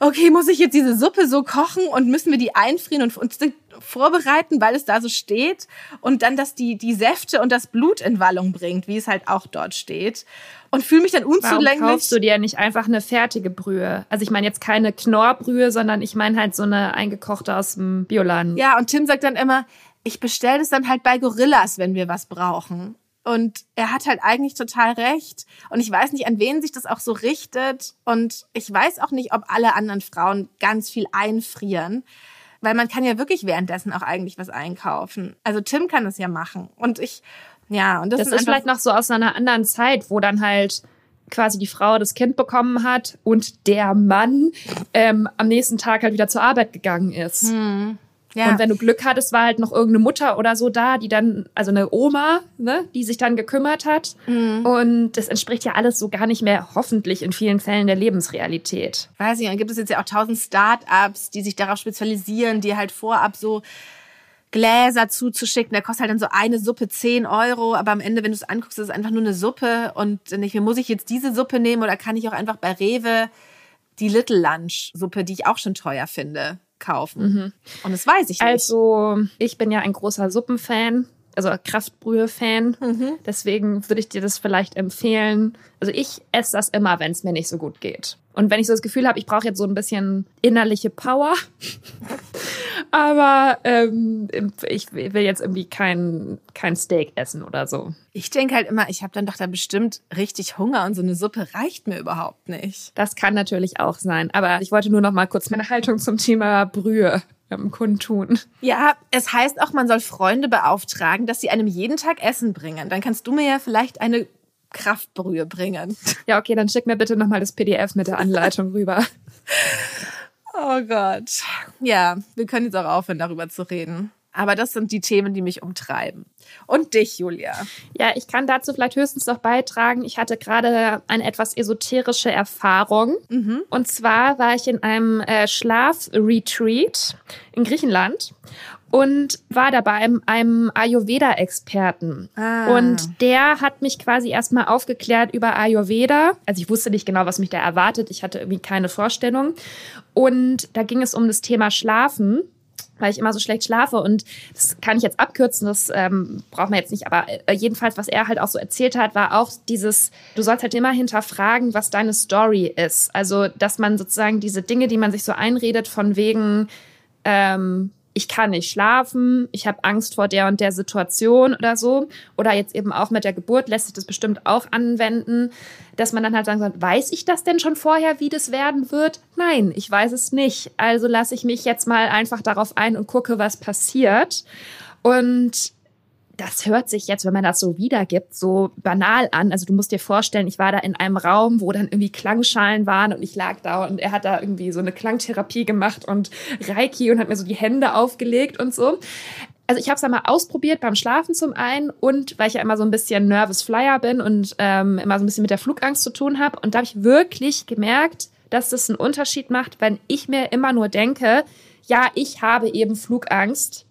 okay, muss ich jetzt diese Suppe so kochen und müssen wir die einfrieren und uns vorbereiten, weil es da so steht und dann, dass die, die Säfte und das Blut in Wallung bringt, wie es halt auch dort steht und fühle mich dann unzulänglich. Warum kaufst du dir nicht einfach eine fertige Brühe? Also ich meine jetzt keine Knorrbrühe, sondern ich meine halt so eine eingekochte aus dem Bioladen. Ja, und Tim sagt dann immer, ich bestelle das dann halt bei Gorillas, wenn wir was brauchen. Und er hat halt eigentlich total recht. Und ich weiß nicht, an wen sich das auch so richtet. Und ich weiß auch nicht, ob alle anderen Frauen ganz viel einfrieren. Weil man kann ja wirklich währenddessen auch eigentlich was einkaufen. Also Tim kann das ja machen. Und ich, ja, und das, das ist vielleicht noch so aus einer anderen Zeit, wo dann halt quasi die Frau das Kind bekommen hat und der Mann ähm, am nächsten Tag halt wieder zur Arbeit gegangen ist. Hm. Ja. Und wenn du Glück hattest, war halt noch irgendeine Mutter oder so da, die dann, also eine Oma, ne, die sich dann gekümmert hat. Mhm. Und das entspricht ja alles so gar nicht mehr, hoffentlich in vielen Fällen der Lebensrealität. weiß ich, dann gibt es jetzt ja auch tausend Start-ups, die sich darauf spezialisieren, die halt vorab so Gläser zuzuschicken. Da kostet halt dann so eine Suppe 10 Euro, aber am Ende, wenn du es anguckst, ist es einfach nur eine Suppe und nicht mehr, muss ich jetzt diese Suppe nehmen oder kann ich auch einfach bei Rewe die Little Lunch Suppe, die ich auch schon teuer finde, kaufen? Und das weiß ich nicht. Also, ich bin ja ein großer Suppenfan, also Kraftbrühe-Fan. Deswegen würde ich dir das vielleicht empfehlen. Also, ich esse das immer, wenn es mir nicht so gut geht. Und wenn ich so das Gefühl habe, ich brauche jetzt so ein bisschen innerliche Power, aber ähm, ich will jetzt irgendwie kein, kein Steak essen oder so. Ich denke halt immer, ich habe dann doch da bestimmt richtig Hunger und so eine Suppe reicht mir überhaupt nicht. Das kann natürlich auch sein. Aber ich wollte nur noch mal kurz meine Haltung zum Thema Brühe ähm, kundtun. Ja, es heißt auch, man soll Freunde beauftragen, dass sie einem jeden Tag Essen bringen. Dann kannst du mir ja vielleicht eine Kraftbrühe bringen. Ja, okay, dann schick mir bitte noch mal das PDF mit der Anleitung rüber. Oh Gott. Ja, wir können jetzt auch aufhören, darüber zu reden. Aber das sind die Themen, die mich umtreiben. Und dich, Julia. Ja, ich kann dazu vielleicht höchstens noch beitragen. Ich hatte gerade eine etwas esoterische Erfahrung. Und zwar war ich in einem äh, Schlafretreat in Griechenland und war da bei einem, einem Ayurveda-Experten. Ah. Und der hat mich quasi erstmal aufgeklärt über Ayurveda. Also ich wusste nicht genau, was mich da erwartet. Ich hatte irgendwie keine Vorstellung. Und da ging es um das Thema Schlafen weil ich immer so schlecht schlafe und das kann ich jetzt abkürzen, das ähm, braucht man jetzt nicht, aber äh, jedenfalls, was er halt auch so erzählt hat, war auch dieses, du sollst halt immer hinterfragen, was deine Story ist. Also, dass man sozusagen diese Dinge, die man sich so einredet, von wegen, ähm, ich kann nicht schlafen, ich habe Angst vor der und der Situation oder so. Oder jetzt eben auch mit der Geburt lässt sich das bestimmt auch anwenden, dass man dann halt sagen soll, weiß ich das denn schon vorher, wie das werden wird? Nein, ich weiß es nicht. Also lasse ich mich jetzt mal einfach darauf ein und gucke, was passiert. Und das hört sich jetzt, wenn man das so wiedergibt, so banal an. Also du musst dir vorstellen, ich war da in einem Raum, wo dann irgendwie Klangschalen waren und ich lag da und er hat da irgendwie so eine Klangtherapie gemacht und Reiki und hat mir so die Hände aufgelegt und so. Also ich habe es einmal ausprobiert beim Schlafen zum einen und weil ich ja immer so ein bisschen nervous Flyer bin und ähm, immer so ein bisschen mit der Flugangst zu tun habe. Und da habe ich wirklich gemerkt, dass das einen Unterschied macht, wenn ich mir immer nur denke, ja, ich habe eben Flugangst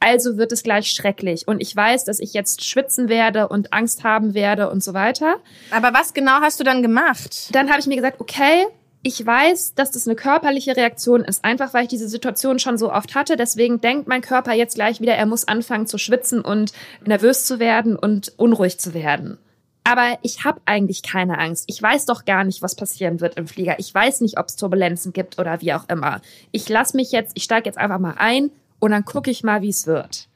also wird es gleich schrecklich. Und ich weiß, dass ich jetzt schwitzen werde und Angst haben werde und so weiter. Aber was genau hast du dann gemacht? Dann habe ich mir gesagt, okay, ich weiß, dass das eine körperliche Reaktion ist, einfach weil ich diese Situation schon so oft hatte. Deswegen denkt mein Körper jetzt gleich wieder, er muss anfangen zu schwitzen und nervös zu werden und unruhig zu werden. Aber ich habe eigentlich keine Angst. Ich weiß doch gar nicht, was passieren wird im Flieger. Ich weiß nicht, ob es Turbulenzen gibt oder wie auch immer. Ich lasse mich jetzt, ich steige jetzt einfach mal ein und dann gucke ich mal, wie es wird.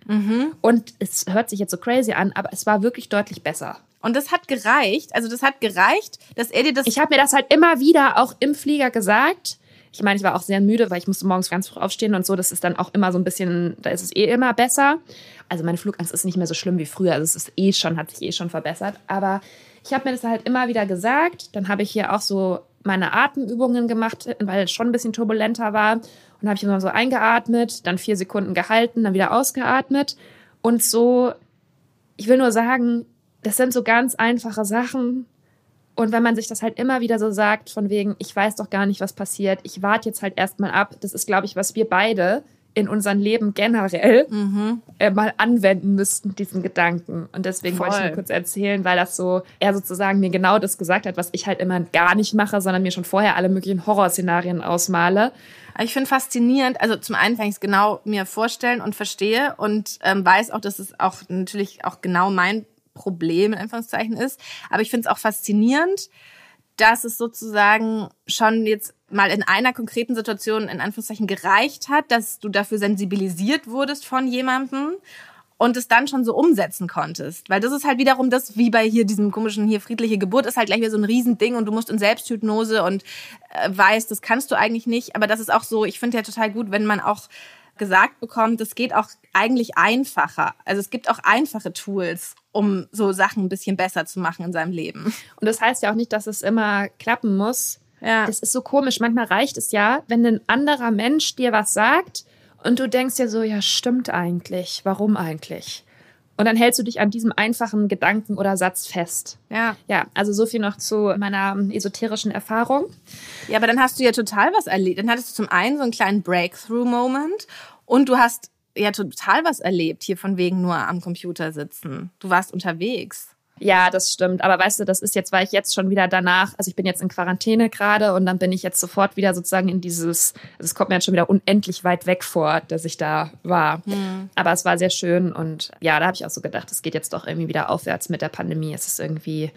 Und es hört sich jetzt so crazy an, aber es war wirklich deutlich besser. Und das hat gereicht. Also das hat gereicht, dass er dir das. Ich habe mir das halt immer wieder auch im Flieger gesagt. Ich meine, ich war auch sehr müde, weil ich musste morgens ganz früh aufstehen und so. Das ist dann auch immer so ein bisschen, da ist es eh immer besser. Also meine Flugangst ist nicht mehr so schlimm wie früher. Also es ist eh schon, hat sich eh schon verbessert. Aber ich habe mir das halt immer wieder gesagt. Dann habe ich hier auch so meine Atemübungen gemacht, weil es schon ein bisschen turbulenter war. Und habe ich immer so eingeatmet, dann vier Sekunden gehalten, dann wieder ausgeatmet. Und so, ich will nur sagen, das sind so ganz einfache Sachen. Und wenn man sich das halt immer wieder so sagt, von wegen, ich weiß doch gar nicht, was passiert, ich warte jetzt halt erstmal ab, das ist, glaube ich, was wir beide in unserem Leben generell äh, mal anwenden müssten, diesen Gedanken. Und deswegen wollte ich Voll. nur kurz erzählen, weil das so, er sozusagen mir genau das gesagt hat, was ich halt immer gar nicht mache, sondern mir schon vorher alle möglichen Horrorszenarien ausmale. Ich finde faszinierend, also zum einen kann ich es genau mir vorstellen und verstehe und ähm, weiß auch, dass es auch natürlich auch genau mein Problem in Anführungszeichen ist. Aber ich finde es auch faszinierend, dass es sozusagen schon jetzt mal in einer konkreten Situation in Anführungszeichen gereicht hat, dass du dafür sensibilisiert wurdest von jemandem und es dann schon so umsetzen konntest. Weil das ist halt wiederum das, wie bei hier diesem komischen hier friedliche Geburt, ist halt gleich wieder so ein Riesending und du musst in Selbsthypnose und äh, weißt, das kannst du eigentlich nicht. Aber das ist auch so, ich finde ja total gut, wenn man auch gesagt bekommt, das geht auch eigentlich einfacher. Also es gibt auch einfache Tools, um so Sachen ein bisschen besser zu machen in seinem Leben. Und das heißt ja auch nicht, dass es immer klappen muss. Ja. Das ist so komisch. Manchmal reicht es ja, wenn ein anderer Mensch dir was sagt Und du denkst dir so, ja, stimmt eigentlich. Warum eigentlich? Und dann hältst du dich an diesem einfachen Gedanken oder Satz fest. Ja. Ja, also so viel noch zu meiner esoterischen Erfahrung. Ja, aber dann hast du ja total was erlebt. Dann hattest du zum einen so einen kleinen Breakthrough-Moment und du hast ja total was erlebt, hier von wegen nur am Computer sitzen. Du warst unterwegs. Ja, das stimmt. Aber weißt du, das ist jetzt, weil ich jetzt schon wieder danach, also ich bin jetzt in Quarantäne gerade und dann bin ich jetzt sofort wieder sozusagen in dieses, also es kommt mir jetzt schon wieder unendlich weit weg vor, dass ich da war. Mhm. Aber es war sehr schön und ja, da habe ich auch so gedacht, es geht jetzt doch irgendwie wieder aufwärts mit der Pandemie. Es ist irgendwie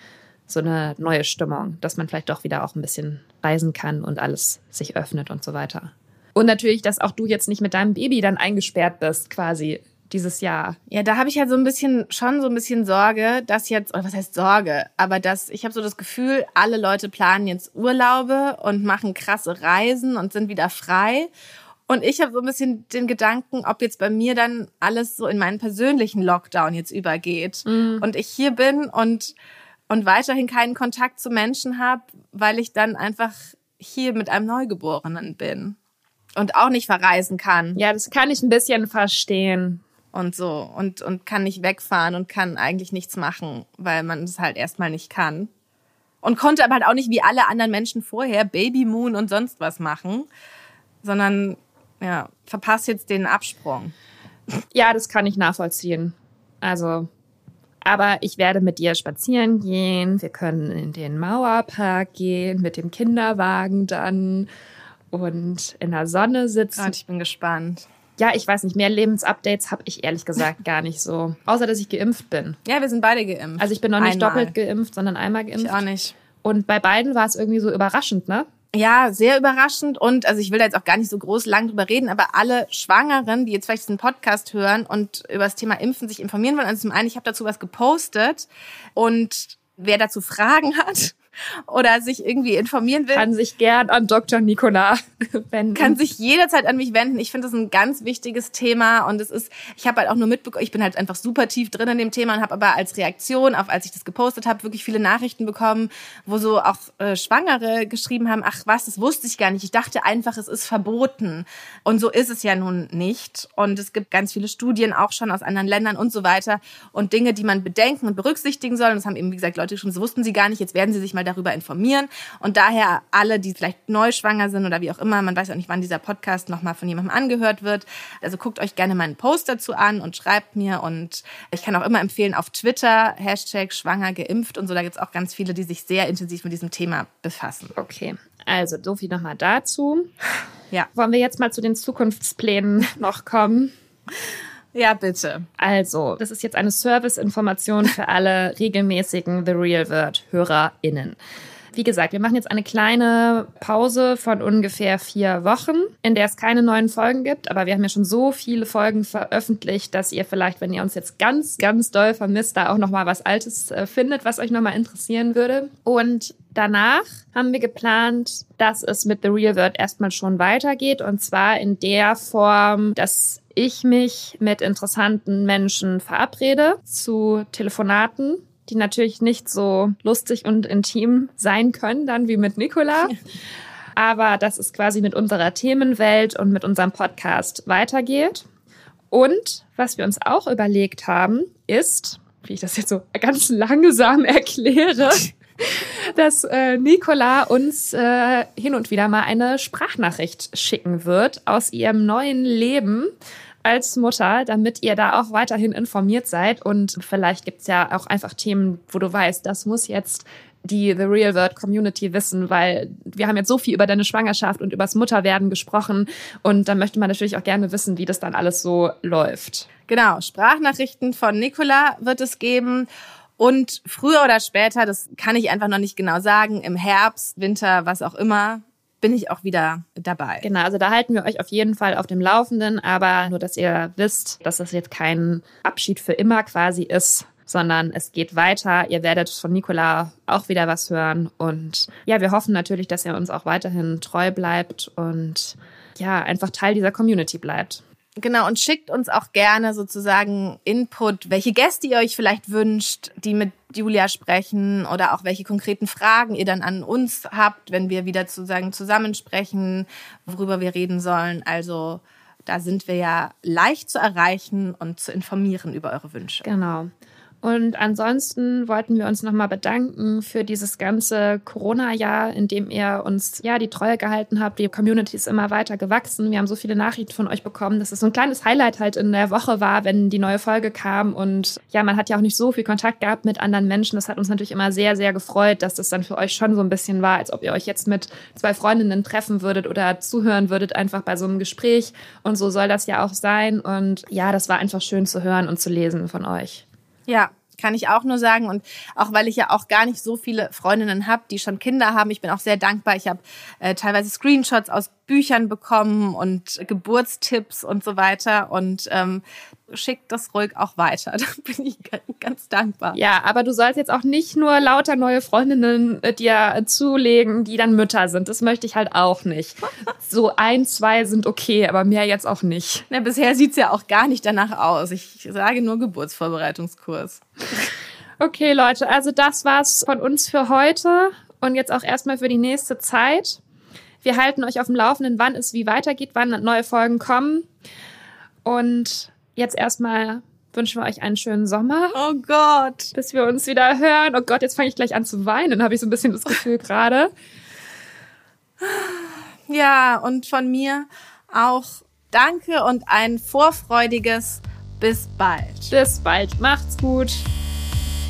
so eine neue Stimmung, dass man vielleicht doch wieder auch ein bisschen reisen kann und alles sich öffnet und so weiter. Und natürlich, dass auch du jetzt nicht mit deinem Baby dann eingesperrt bist, quasi dieses Jahr. Ja, da habe ich halt so ein bisschen schon so ein bisschen Sorge, dass jetzt oder was heißt Sorge, aber dass ich habe so das Gefühl, alle Leute planen jetzt Urlaube und machen krasse Reisen und sind wieder frei. Und ich habe so ein bisschen den Gedanken, ob jetzt bei mir dann alles so in meinen persönlichen Lockdown jetzt übergeht mhm. und ich hier bin und und weiterhin keinen Kontakt zu Menschen habe, weil ich dann einfach hier mit einem Neugeborenen bin und auch nicht verreisen kann. Ja, das kann ich ein bisschen verstehen und so und, und kann nicht wegfahren und kann eigentlich nichts machen, weil man es halt erstmal nicht kann. Und konnte aber halt auch nicht wie alle anderen Menschen vorher Baby Moon und sonst was machen, sondern ja, verpasst jetzt den Absprung. Ja, das kann ich nachvollziehen. Also, aber ich werde mit dir spazieren gehen. Wir können in den Mauerpark gehen, mit dem Kinderwagen dann und in der Sonne sitzen. Gott, ich bin gespannt. Ja, ich weiß nicht, mehr Lebensupdates habe ich ehrlich gesagt gar nicht so. Außer, dass ich geimpft bin. Ja, wir sind beide geimpft. Also ich bin noch nicht einmal. doppelt geimpft, sondern einmal geimpft. Ich auch nicht. Und bei beiden war es irgendwie so überraschend, ne? Ja, sehr überraschend. Und also ich will da jetzt auch gar nicht so groß lang drüber reden, aber alle Schwangeren, die jetzt vielleicht diesen Podcast hören und über das Thema Impfen sich informieren wollen, also zum einen, ich habe dazu was gepostet und wer dazu Fragen hat, oder sich irgendwie informieren will, kann sich gern an Dr. Nicola wenden. Kann sich jederzeit an mich wenden. Ich finde das ein ganz wichtiges Thema und es ist, ich habe halt auch nur mitbekommen, ich bin halt einfach super tief drin in dem Thema und habe aber als Reaktion auf, als ich das gepostet habe, wirklich viele Nachrichten bekommen, wo so auch äh, Schwangere geschrieben haben, ach was, das wusste ich gar nicht. Ich dachte einfach, es ist verboten. Und so ist es ja nun nicht. Und es gibt ganz viele Studien auch schon aus anderen Ländern und so weiter und Dinge, die man bedenken und berücksichtigen soll. Und das haben eben, wie gesagt, Leute schon, das wussten sie gar nicht. Jetzt werden sie sich mal darüber informieren. Und daher alle, die vielleicht neu schwanger sind oder wie auch immer, man weiß auch nicht, wann dieser Podcast nochmal von jemandem angehört wird. Also guckt euch gerne meinen Post dazu an und schreibt mir. Und ich kann auch immer empfehlen, auf Twitter, Hashtag schwanger geimpft und so, da gibt es auch ganz viele, die sich sehr intensiv mit diesem Thema befassen. Okay. Also, so viel nochmal dazu. Ja. Wollen wir jetzt mal zu den Zukunftsplänen noch kommen? Ja, bitte. Also, das ist jetzt eine Service-Information für alle regelmäßigen The Real Word-HörerInnen. Wie gesagt, wir machen jetzt eine kleine Pause von ungefähr vier Wochen, in der es keine neuen Folgen gibt. Aber wir haben ja schon so viele Folgen veröffentlicht, dass ihr vielleicht, wenn ihr uns jetzt ganz, ganz doll vermisst, da auch noch mal was Altes äh, findet, was euch noch mal interessieren würde. Und danach haben wir geplant, dass es mit The Real World erstmal schon weitergeht. Und zwar in der Form, dass ich mich mit interessanten Menschen verabrede zu Telefonaten, die natürlich nicht so lustig und intim sein können, dann wie mit Nicola. Aber dass es quasi mit unserer Themenwelt und mit unserem Podcast weitergeht. Und was wir uns auch überlegt haben, ist, wie ich das jetzt so ganz langsam erkläre, dass äh, Nicola uns äh, hin und wieder mal eine Sprachnachricht schicken wird aus ihrem neuen Leben als Mutter, damit ihr da auch weiterhin informiert seid. Und vielleicht gibt's ja auch einfach Themen, wo du weißt, das muss jetzt die The Real World Community wissen, weil wir haben jetzt so viel über deine Schwangerschaft und übers Mutterwerden gesprochen und da möchte man natürlich auch gerne wissen, wie das dann alles so läuft. Genau, Sprachnachrichten von Nicola wird es geben und früher oder später, das kann ich einfach noch nicht genau sagen, im Herbst, Winter, was auch immer, bin ich auch wieder dabei. Genau, also da halten wir euch auf jeden Fall auf dem Laufenden, aber nur, dass ihr wisst, dass das jetzt kein Abschied für immer quasi ist, sondern es geht weiter. Ihr werdet von Nicola auch wieder was hören und ja, wir hoffen natürlich, dass ihr uns auch weiterhin treu bleibt und ja, einfach Teil dieser Community bleibt. Genau, und schickt uns auch gerne sozusagen Input, welche Gäste ihr euch vielleicht wünscht, die mit Julia sprechen oder auch welche konkreten Fragen ihr dann an uns habt, wenn wir wieder sozusagen zusammensprechen, worüber wir reden sollen. Also Da sind wir ja leicht zu erreichen und zu informieren über eure Wünsche. Genau. Und ansonsten wollten wir uns nochmal bedanken für dieses ganze Corona-Jahr, in dem ihr uns ja die Treue gehalten habt. Die Community ist immer weiter gewachsen. Wir haben so viele Nachrichten von euch bekommen, dass es so ein kleines Highlight halt in der Woche war, wenn die neue Folge kam. Und ja, man hat ja auch nicht so viel Kontakt gehabt mit anderen Menschen. Das hat uns natürlich immer sehr, sehr gefreut, dass das dann für euch schon so ein bisschen war, als ob ihr euch jetzt mit zwei Freundinnen treffen würdet oder zuhören würdet, einfach bei so einem Gespräch. Und so soll das ja auch sein. Und ja, das war einfach schön zu hören und zu lesen von euch. Ja, kann ich auch nur sagen. Und auch weil ich ja auch gar nicht so viele Freundinnen habe, die schon Kinder haben. Ich bin auch sehr dankbar. Ich habe äh, teilweise Screenshots aus Büchern bekommen und Geburtstipps und so weiter. Und ähm, schickt das ruhig auch weiter. Da bin ich ganz dankbar. Ja, aber du sollst jetzt auch nicht nur lauter neue Freundinnen äh, dir zulegen, die dann Mütter sind. Das möchte ich halt auch nicht. So ein, zwei sind okay, aber mehr jetzt auch nicht. Na, bisher sieht's ja auch gar nicht danach aus. Ich sage nur Geburtsvorbereitungskurs. Okay, Leute, also das war's von uns für heute und jetzt auch erstmal für die nächste Zeit. Wir halten euch auf dem Laufenden, wann es wie weitergeht, wann neue Folgen kommen. Und jetzt erstmal wünschen wir euch einen schönen Sommer. Oh Gott. Bis wir uns wieder hören. Oh Gott, jetzt fange ich gleich an zu weinen, habe ich so ein bisschen das Gefühl gerade. Ja, und von mir auch danke und ein vorfreudiges bis bald. Bis bald. Macht's gut.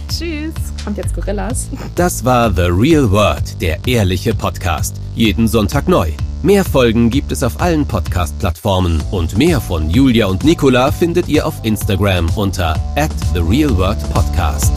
Tschüss. Kommt jetzt Gorillas. Das war The Real World, der ehrliche Podcast. Jeden Sonntag neu. Mehr Folgen gibt es auf allen Podcast-Plattformen und mehr von Julia und Nicola findet ihr auf Instagram unter at The Real World Podcast.